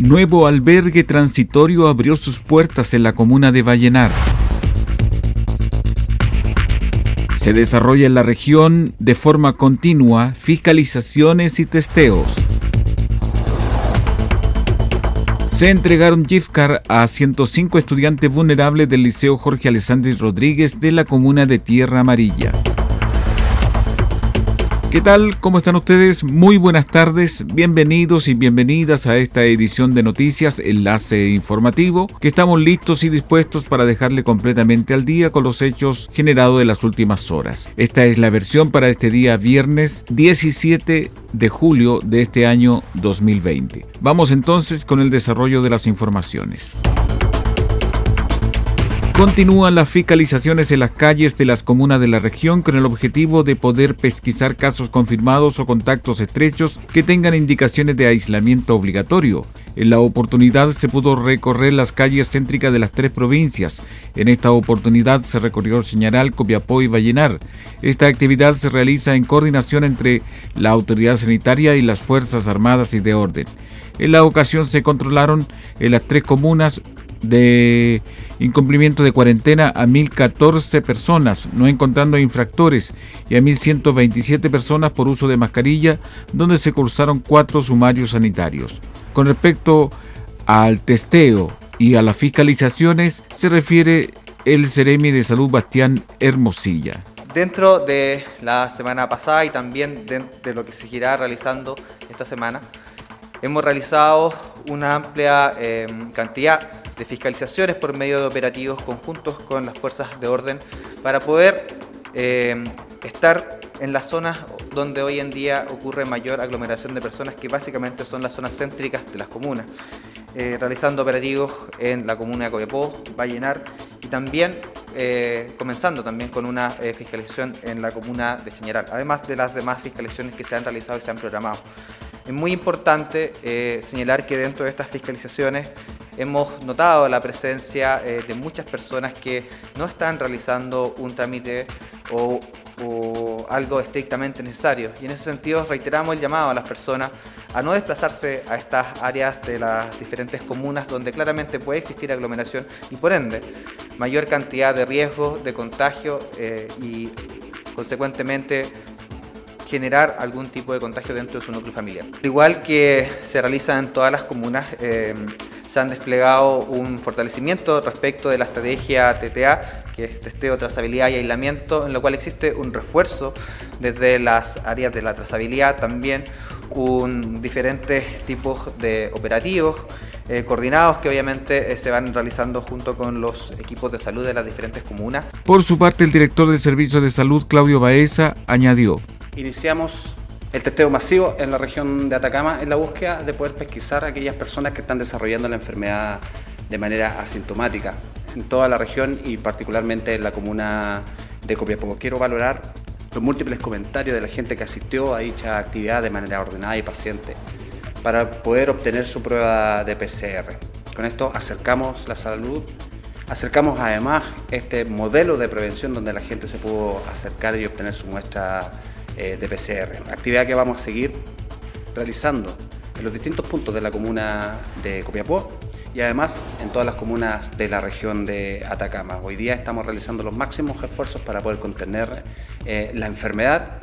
Nuevo albergue transitorio abrió sus puertas en la comuna de Vallenar. Se desarrolla en la región de forma continua fiscalizaciones y testeos. Se entregaron gift a 105 estudiantes vulnerables del Liceo Jorge Alessandri Rodríguez de la comuna de Tierra Amarilla. ¿Qué tal? ¿Cómo están ustedes? Muy buenas tardes, bienvenidos y bienvenidas a esta edición de noticias Enlace Informativo, que estamos listos y dispuestos para dejarle completamente al día con los hechos generados en las últimas horas. Esta es la versión para este día viernes 17 de julio de este año 2020. Vamos entonces con el desarrollo de las informaciones. Continúan las fiscalizaciones en las calles de las comunas de la región con el objetivo de poder pesquisar casos confirmados o contactos estrechos que tengan indicaciones de aislamiento obligatorio. En la oportunidad se pudo recorrer las calles céntricas de las tres provincias. En esta oportunidad se recorrió Señaral, Copiapó y Vallenar. Esta actividad se realiza en coordinación entre la autoridad sanitaria y las Fuerzas Armadas y de Orden. En la ocasión se controlaron en las tres comunas de incumplimiento de cuarentena a 1.014 personas, no encontrando infractores, y a 1.127 personas por uso de mascarilla, donde se cursaron cuatro sumarios sanitarios. Con respecto al testeo y a las fiscalizaciones, se refiere el Ceremi de Salud Bastián Hermosilla. Dentro de la semana pasada y también de, lo que se seguirá realizando esta semana, hemos realizado una amplia eh, cantidad de fiscalizaciones por medio de operativos conjuntos con las fuerzas de orden para poder eh, estar en las zonas donde hoy en día ocurre mayor aglomeración de personas, que básicamente son las zonas céntricas de las comunas, eh, realizando operativos en la comuna de Copiapó, Vallenar y también eh, comenzando también con una fiscalización en la comuna de Chañaral, además de las demás fiscalizaciones que se han realizado y se han programado. Es muy importante señalar que dentro de estas fiscalizaciones hemos notado la presencia eh, de muchas personas que no están realizando un trámite o, algo estrictamente necesario. Y en ese sentido reiteramos el llamado a las personas a no desplazarse a estas áreas de las diferentes comunas donde claramente puede existir aglomeración y por ende mayor cantidad de riesgo de contagio eh, y consecuentemente generar algún tipo de contagio dentro de su núcleo familiar. Igual que se realiza en todas las comunas, eh, se han desplegado un fortalecimiento respecto de la estrategia TTA, que es testeo, trazabilidad y aislamiento, en lo cual existe un refuerzo desde las áreas de la trazabilidad, también un diferentes tipos de operativos eh, coordinados que obviamente eh, se van realizando junto con los equipos de salud de las diferentes comunas. Por su parte, el director del Servicio de Salud, Claudio Baeza, añadió. Iniciamos el testeo masivo en la región de Atacama en la búsqueda de poder pesquisar a aquellas personas que están desarrollando la enfermedad de manera asintomática en toda la región y particularmente en la comuna de Copiapó. Quiero valorar los múltiples comentarios de la gente que asistió a dicha actividad de manera ordenada y paciente para poder obtener su prueba de PCR. Con esto acercamos la salud, acercamos además este modelo de prevención donde la gente se pudo acercar y obtener su muestra de PCR. Actividad que vamos a seguir realizando en los distintos puntos de la comuna de Copiapó y además en todas las comunas de la región de Atacama. Hoy día estamos realizando los máximos esfuerzos para poder contener eh, la enfermedad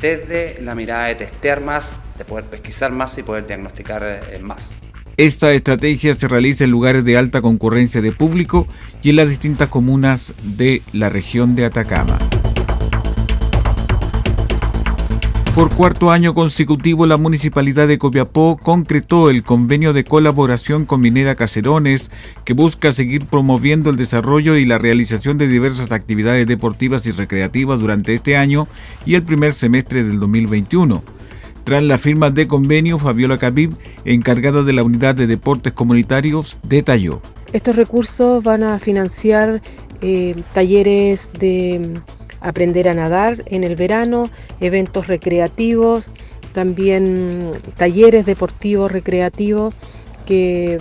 desde la mirada de testear más, de poder pesquisar más y poder diagnosticar eh, más. Esta estrategia se realiza en lugares de alta concurrencia de público y en las distintas comunas de la región de Atacama. Por cuarto año consecutivo, la Municipalidad de Copiapó concretó el convenio de colaboración con Minera Caserones, que busca seguir promoviendo el desarrollo y la realización de diversas actividades deportivas y recreativas durante este año y el primer semestre del 2021. Tras la firma de convenio, Fabiola Cabib, encargada de la unidad de deportes comunitarios, detalló. Estos recursos van a financiar eh, talleres de aprender a nadar en el verano, eventos recreativos, también talleres deportivos recreativos que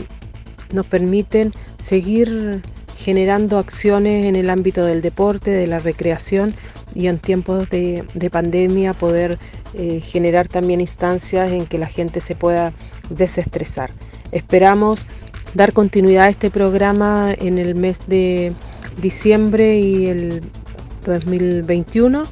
nos permiten seguir generando acciones en el ámbito del deporte, de la recreación y en tiempos de, pandemia poder eh, generar también instancias en que la gente se pueda desestresar. Esperamos dar continuidad a este programa en el mes de diciembre y el 2021,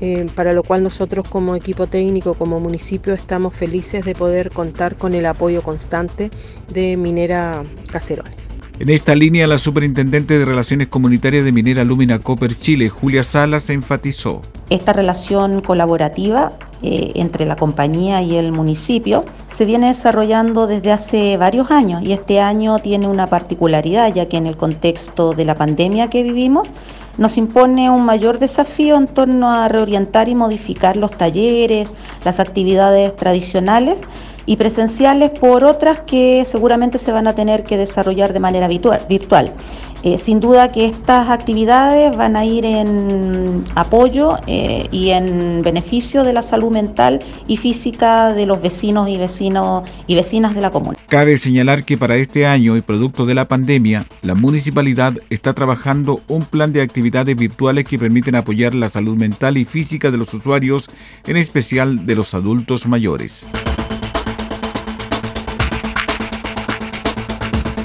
eh, para lo cual nosotros como equipo técnico, como municipio, estamos felices de poder contar con el apoyo constante de Minera Caserones. En esta línea, la superintendente de Relaciones Comunitarias de Minera Lumina Copper Chile, Julia Salas, enfatizó. Esta relación colaborativa eh, entre la compañía y el municipio se viene desarrollando desde hace varios años y este año tiene una particularidad ya que en el contexto de la pandemia que vivimos nos impone un mayor desafío en torno a reorientar y modificar los talleres, las actividades tradicionales y presenciales por otras que seguramente se van a tener que desarrollar de manera virtual. Eh, sin duda que estas actividades van a ir en apoyo eh, y en beneficio de la salud mental y física de los vecinos y vecinos y vecinas de la comuna. Cabe señalar que para este año y producto de la pandemia, la municipalidad está trabajando un plan de actividades virtuales que permiten apoyar la salud mental y física de los usuarios, en especial de los adultos mayores.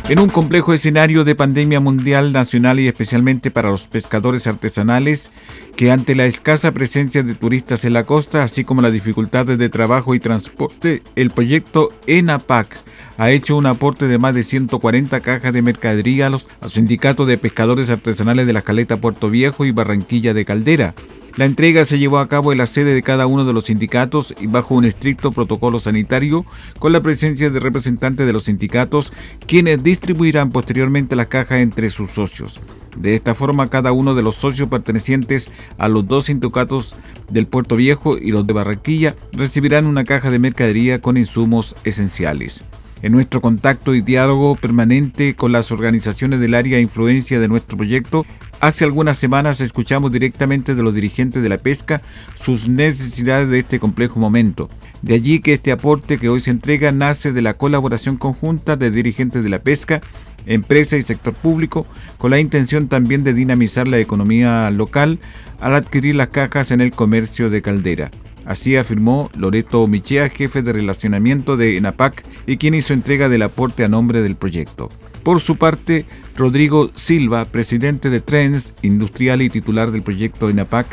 En un complejo escenario de pandemia mundial nacional y especialmente para los pescadores artesanales, que ante la escasa presencia de turistas en la costa, así como las dificultades de trabajo y transporte, el proyecto ENAPAC ha hecho un aporte de más de 140 cajas de mercadería a los sindicatos de pescadores artesanales de la Caleta Puerto Viejo y Barranquilla de Caldera, la entrega se llevó a cabo en la sede de cada uno de los sindicatos y bajo un estricto protocolo sanitario, con la presencia de representantes de los sindicatos, quienes distribuirán posteriormente la caja entre sus socios. De esta forma, cada uno de los socios pertenecientes a los dos sindicatos del Puerto Viejo y los de Barranquilla recibirán una caja de mercadería con insumos esenciales. En nuestro contacto y diálogo permanente con las organizaciones del área de influencia de nuestro proyecto, Hace algunas semanas escuchamos directamente de los dirigentes de la pesca sus necesidades de este complejo momento. De allí que este aporte que hoy se entrega nace de la colaboración conjunta de dirigentes de la pesca, empresa y sector público, con la intención también de dinamizar la economía local al adquirir las cajas en el comercio de caldera. Así afirmó Loreto Michea, jefe de relacionamiento de ENAPAC y quien hizo entrega del aporte a nombre del proyecto. Por su parte, Rodrigo Silva, presidente de Trends Industrial y titular del proyecto INAPAC,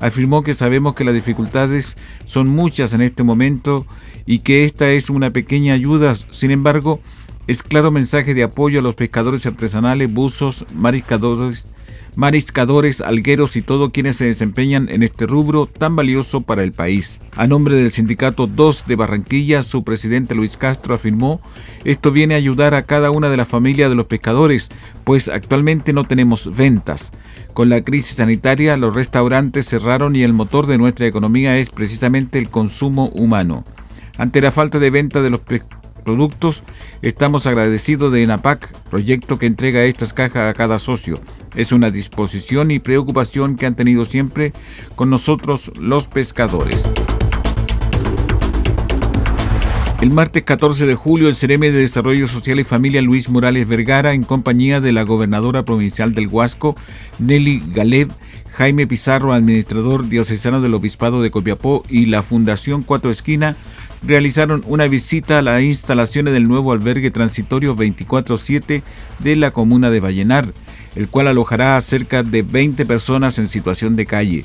afirmó que sabemos que las dificultades son muchas en este momento y que esta es una pequeña ayuda, sin embargo, es claro mensaje de apoyo a los pescadores artesanales, buzos, mariscadores, mariscadores, algueros y todos quienes se desempeñan en este rubro tan valioso para el país. A nombre del sindicato 2 de Barranquilla, su presidente Luis Castro afirmó, esto viene a ayudar a cada una de las familias de los pescadores, pues actualmente no tenemos ventas. Con la crisis sanitaria, los restaurantes cerraron y el motor de nuestra economía es precisamente el consumo humano. Ante la falta de venta de los productos, estamos agradecidos de ENAPAC, proyecto que entrega estas cajas a cada socio. Es una disposición y preocupación que han tenido siempre con nosotros los pescadores. El martes 14 de julio, el Cereme de Desarrollo Social y Familia Luis Morales Vergara, en compañía de la gobernadora provincial del Huasco, Nelly Galeb, Jaime Pizarro, administrador diocesano del Obispado de Copiapó y la Fundación Cuatro Esquina, realizaron una visita a las instalaciones del nuevo albergue transitorio 24-7 de la comuna de Vallenar, el cual alojará a cerca de 20 personas en situación de calle.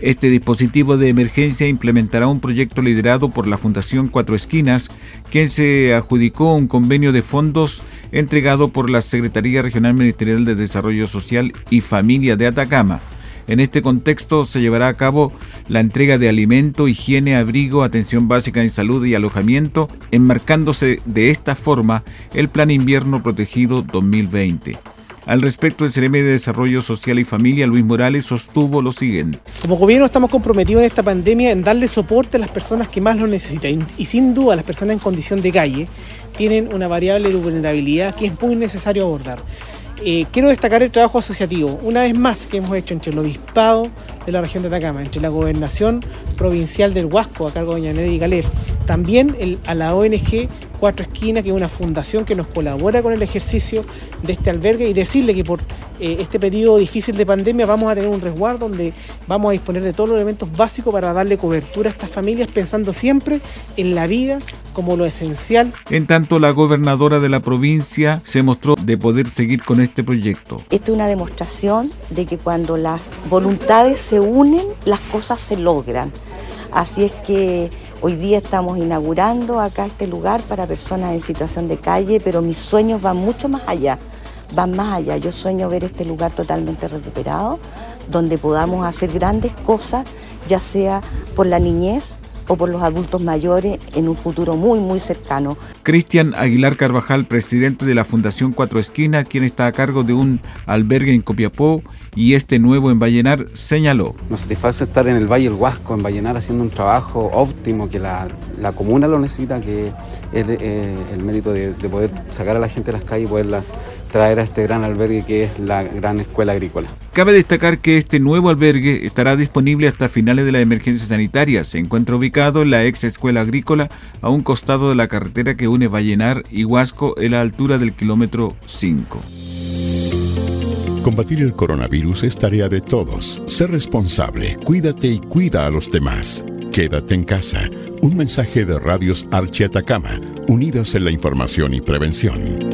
Este dispositivo de emergencia implementará un proyecto liderado por la Fundación Cuatro Esquinas, quien se adjudicó un convenio de fondos entregado por la Secretaría Regional Ministerial de Desarrollo Social y Familia de Atacama. En este contexto se llevará a cabo la entrega de alimento, higiene, abrigo, atención básica en salud y alojamiento, enmarcándose de esta forma el Plan Invierno Protegido 2020. Al respecto, el CRM de Desarrollo Social y Familia, Luis Morales, sostuvo lo siguiente. Como gobierno estamos comprometidos en esta pandemia en darle soporte a las personas que más lo necesitan. Y sin duda las personas en condición de calle tienen una variable de vulnerabilidad que es muy necesario abordar. Eh, quiero destacar el trabajo asociativo, una vez más que hemos hecho entre el obispado de la región de Atacama, entre la gobernación provincial del Huasco, a cargo de Doña Nelly Galer, también a la ONG Cuatro Esquinas, que es una fundación que nos colabora con el ejercicio de este albergue, y decirle que por eh, este periodo difícil de pandemia vamos a tener un resguardo donde vamos a disponer de todos los elementos básicos para darle cobertura a estas familias, pensando siempre en la vida como lo esencial. En tanto, la gobernadora de la provincia se mostró de poder seguir con este proyecto. Esta es una demostración de que cuando las voluntades se unen, las cosas se logran. Así es que hoy día estamos inaugurando acá este lugar para personas en situación de calle, pero mis sueños van mucho más allá, van más allá. Yo sueño ver este lugar totalmente recuperado, donde podamos hacer grandes cosas, ya sea por la niñez, o por los adultos mayores en un futuro muy, muy cercano. Cristian Aguilar Carvajal, presidente de la Fundación Cuatro Esquinas, quien está a cargo de un albergue en Copiapó y este nuevo en Vallenar, señaló. Nos satisface estar en el Valle del Huasco, en Vallenar, haciendo un trabajo óptimo que la, comuna lo necesita, que es eh, el mérito de, de, poder sacar a la gente de las calles y poderla traer a este gran albergue que es la gran escuela agrícola. Cabe destacar que este nuevo albergue estará disponible hasta finales de la emergencia sanitaria. Se encuentra ubicado en la ex escuela agrícola a un costado de la carretera que une Vallenar y Huasco en la altura del kilómetro 5. Combatir el coronavirus es tarea de todos. Sé responsable, cuídate y cuida a los demás. Quédate en casa. Un mensaje de Radios Archi Atacama, unidos en la información y prevención.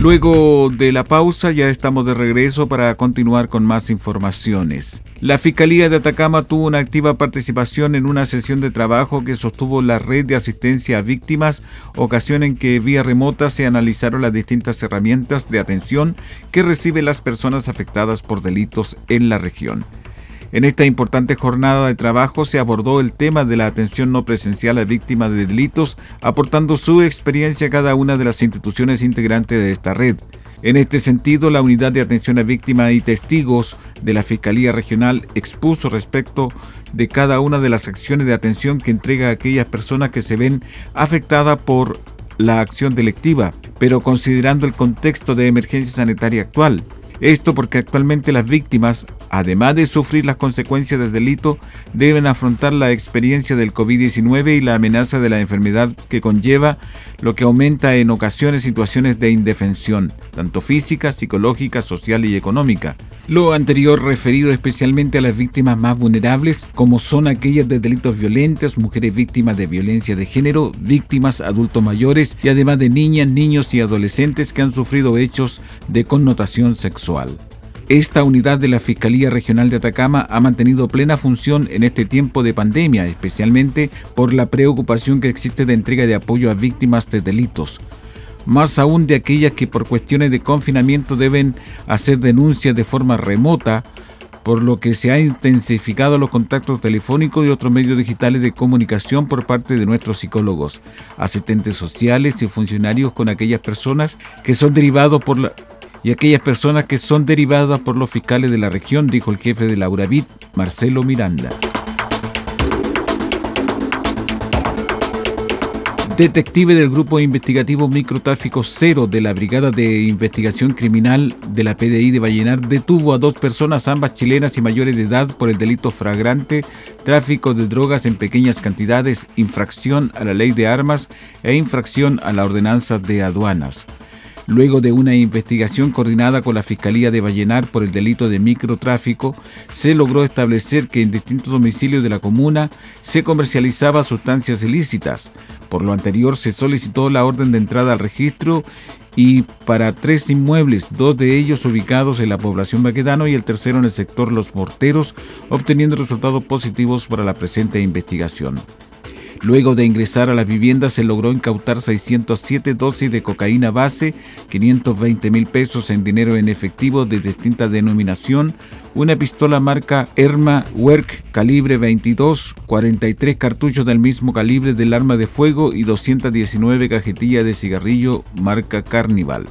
Luego de la pausa ya estamos de regreso para continuar con más informaciones. La Fiscalía de Atacama tuvo una activa participación en una sesión de trabajo que sostuvo la red de asistencia a víctimas, ocasión en que vía remota se analizaron las distintas herramientas de atención que reciben las personas afectadas por delitos en la región. En esta importante jornada de trabajo se abordó el tema de la atención no presencial a víctimas de delitos, aportando su experiencia a cada una de las instituciones integrantes de esta red. En este sentido, la Unidad de Atención a Víctimas y Testigos de la Fiscalía Regional expuso respecto de cada una de las acciones de atención que entrega a aquellas personas que se ven afectadas por la acción delictiva, pero considerando el contexto de emergencia sanitaria actual. Esto porque actualmente las víctimas, además de sufrir las consecuencias del delito, deben afrontar la experiencia del COVID-19 y la amenaza de la enfermedad que conlleva, lo que aumenta en ocasiones situaciones de indefensión, tanto física, psicológica, social y económica. Lo anterior referido especialmente a las víctimas más vulnerables, como son aquellas de delitos violentos, mujeres víctimas de violencia de género, víctimas adultos mayores y además de niñas, niños y adolescentes que han sufrido hechos de connotación sexual. Esta unidad de la Fiscalía Regional de Atacama ha mantenido plena función en este tiempo de pandemia, especialmente por la preocupación que existe de entrega de apoyo a víctimas de delitos. Más aún de aquellas que por cuestiones de confinamiento deben hacer denuncias de forma remota, por lo que se han intensificado los contactos telefónicos y otros medios digitales de comunicación por parte de nuestros psicólogos, asistentes sociales y funcionarios con aquellas personas que son derivados por la y aquellas personas que son derivadas por los fiscales de la región, dijo el jefe de la URAVIT, Marcelo Miranda. Detective del Grupo Investigativo Microtráfico Cero de la Brigada de Investigación Criminal de la PDI de Vallenar detuvo a dos personas, ambas chilenas y mayores de edad, por el delito fragrante, tráfico de drogas en pequeñas cantidades, infracción a la ley de armas e infracción a la ordenanza de aduanas. Luego de una investigación coordinada con la Fiscalía de Vallenar por el delito de microtráfico, se logró establecer que en distintos domicilios de la comuna se comercializaba sustancias ilícitas. Por lo anterior, se solicitó la orden de entrada al registro y para tres inmuebles, dos de ellos ubicados en la población Baquedano y el tercero en el sector Los Morteros, obteniendo resultados positivos para la presente investigación. Luego de ingresar a la vivienda se logró incautar 607 dosis de cocaína base, 520 mil pesos en dinero en efectivo de distinta denominación, una pistola marca Erma Werk calibre 22, 43 cartuchos del mismo calibre del arma de fuego y 219 cajetillas de cigarrillo marca Carnival.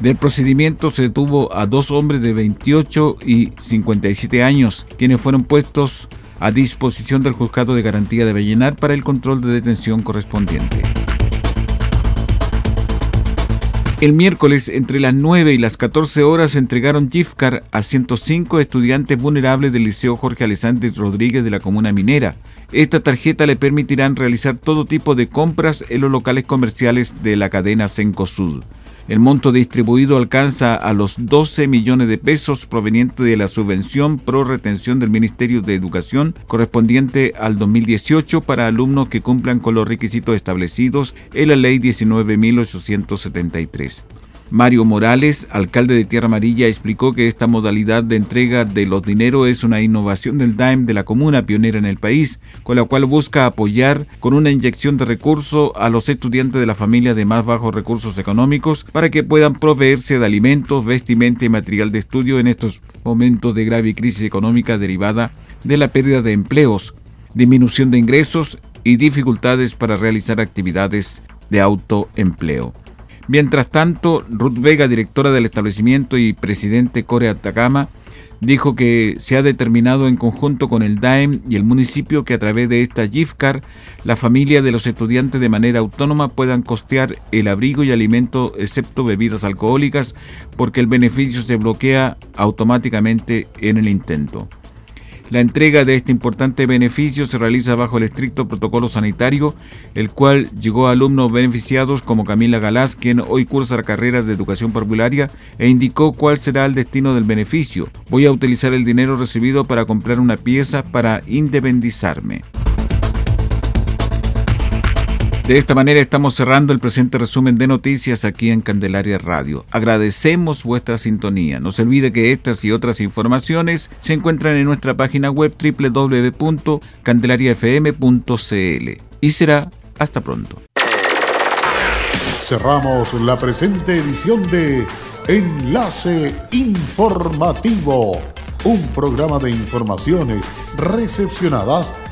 Del procedimiento se detuvo a dos hombres de 28 y 57 años, quienes fueron puestos a disposición del Juzgado de Garantía de Vallenar para el control de detención correspondiente. El miércoles, entre las 9 y las 14 horas, entregaron GIFCAR a 105 estudiantes vulnerables del Liceo Jorge Alessandri Rodríguez de la Comuna Minera. Esta tarjeta le permitirán realizar todo tipo de compras en los locales comerciales de la cadena Sencosud. El monto distribuido alcanza a los 12 millones de pesos provenientes de la subvención pro retención del Ministerio de Educación correspondiente al 2018 para alumnos que cumplan con los requisitos establecidos en la Ley 19.873. Mario Morales, alcalde de Tierra Amarilla, explicó que esta modalidad de entrega de los dineros es una innovación del DAEM de la comuna pionera en el país, con la cual busca apoyar con una inyección de recursos a los estudiantes de la familia de más bajos recursos económicos para que puedan proveerse de alimentos, vestimenta y material de estudio en estos momentos de grave crisis económica derivada de la pérdida de empleos, disminución de ingresos y dificultades para realizar actividades de autoempleo. Mientras tanto, Ruth Vega, directora del establecimiento y presidente Core Atacama, dijo que se ha determinado en conjunto con el DAEM y el municipio que a través de esta GIFCAR la familia de los estudiantes de manera autónoma puedan costear el abrigo y alimento excepto bebidas alcohólicas porque el beneficio se bloquea automáticamente en el intento. La entrega de este importante beneficio se realiza bajo el estricto protocolo sanitario, el cual llegó a alumnos beneficiados como Camila Galás, quien hoy cursa la carrera de educación parvularia, e indicó cuál será el destino del beneficio. Voy a utilizar el dinero recibido para comprar una pieza para independizarme. De esta manera estamos cerrando el presente resumen de noticias aquí en Candelaria Radio. Agradecemos vuestra sintonía. No se olvide que estas y otras informaciones se encuentran en nuestra página web www.candelariafm.cl. Y será hasta pronto. Cerramos la presente edición de Enlace Informativo, un programa de informaciones recepcionadas